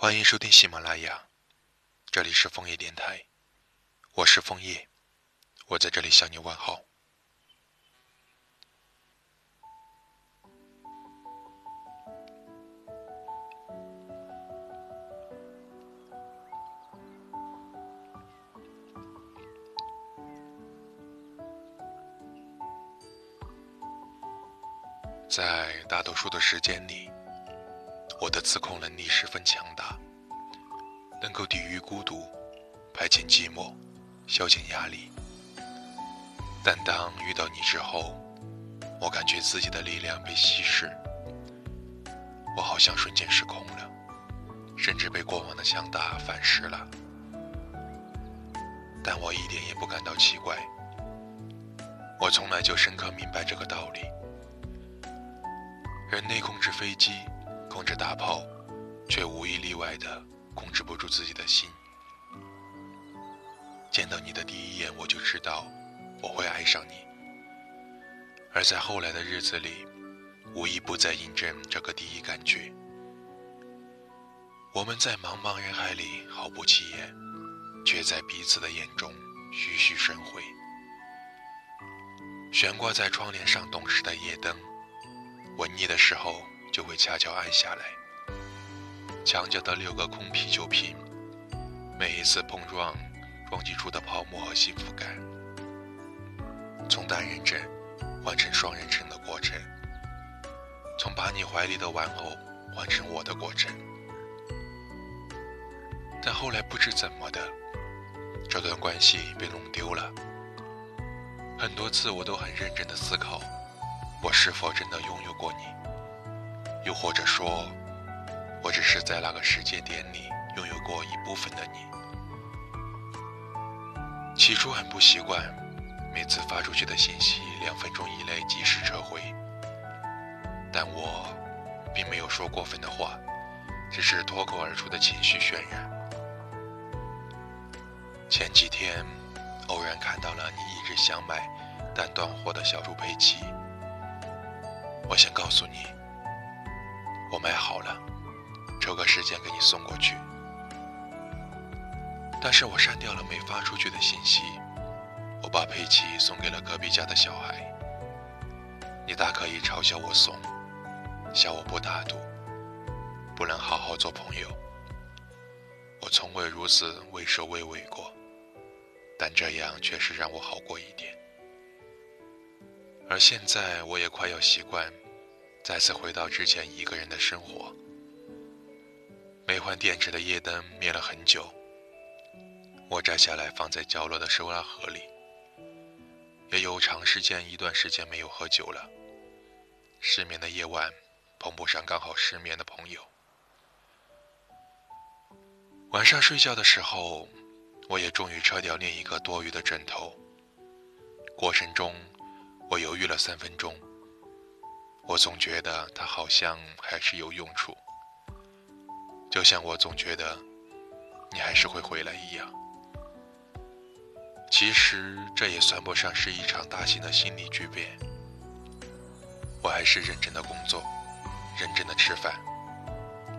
欢迎收听喜马拉雅，这里是枫叶电台，我是枫叶，我在这里向你问好。在大多数的时间里，我的自控能力十分强大，能够抵御孤独、排遣寂寞、消减压力。但当遇到你之后，我感觉自己的力量被稀释，我好像瞬间失控了，甚至被过往的强大反噬了。但我一点也不感到奇怪，我从来就深刻明白这个道理。人类控制飞机，控制大炮，却无一例外的控制不住自己的心。见到你的第一眼，我就知道我会爱上你。而在后来的日子里，无一不在印证这个第一感觉。我们在茫茫人海里毫不起眼，却在彼此的眼中栩栩生辉。悬挂在窗帘上懂事的夜灯。吻你的时候，就会悄悄暗下来。墙角的六个空啤酒瓶，每一次碰撞，撞击出的泡沫和幸福感，从单人枕换成双人枕的过程，从把你怀里的玩偶换成我的过程。但后来不知怎么的，这段关系被弄丢了。很多次，我都很认真的思考。我是否真的拥有过你？又或者说，我只是在那个时间点里拥有过一部分的你？起初很不习惯，每次发出去的信息两分钟以内及时撤回。但我并没有说过分的话，只是脱口而出的情绪渲染。前几天，偶然看到了你一直想买但断货的小猪佩奇。我想告诉你，我买好了，抽个时间给你送过去。但是我删掉了没发出去的信息，我把佩奇送给了隔壁家的小孩。你大可以嘲笑我怂，笑我不大度，不能好好做朋友。我从未如此畏首畏尾过，但这样确实让我好过一点。而现在，我也快要习惯，再次回到之前一个人的生活。没换电池的夜灯灭了很久，我摘下来放在角落的收纳盒里。也有长时间一段时间没有喝酒了。失眠的夜晚，碰不上刚好失眠的朋友。晚上睡觉的时候，我也终于撤掉另一个多余的枕头。过程中。我犹豫了三分钟，我总觉得它好像还是有用处，就像我总觉得你还是会回来一样。其实这也算不上是一场大型的心理巨变，我还是认真的工作，认真的吃饭，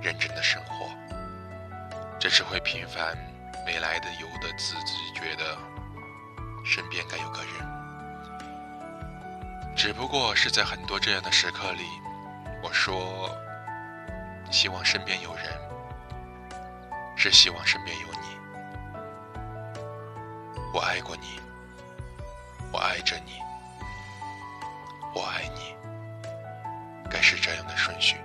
认真的生活，只是会频繁没来的由的自己觉得身边该有个人。只不过是在很多这样的时刻里，我说，希望身边有人，只希望身边有你。我爱过你，我爱着你，我爱你，该是这样的顺序。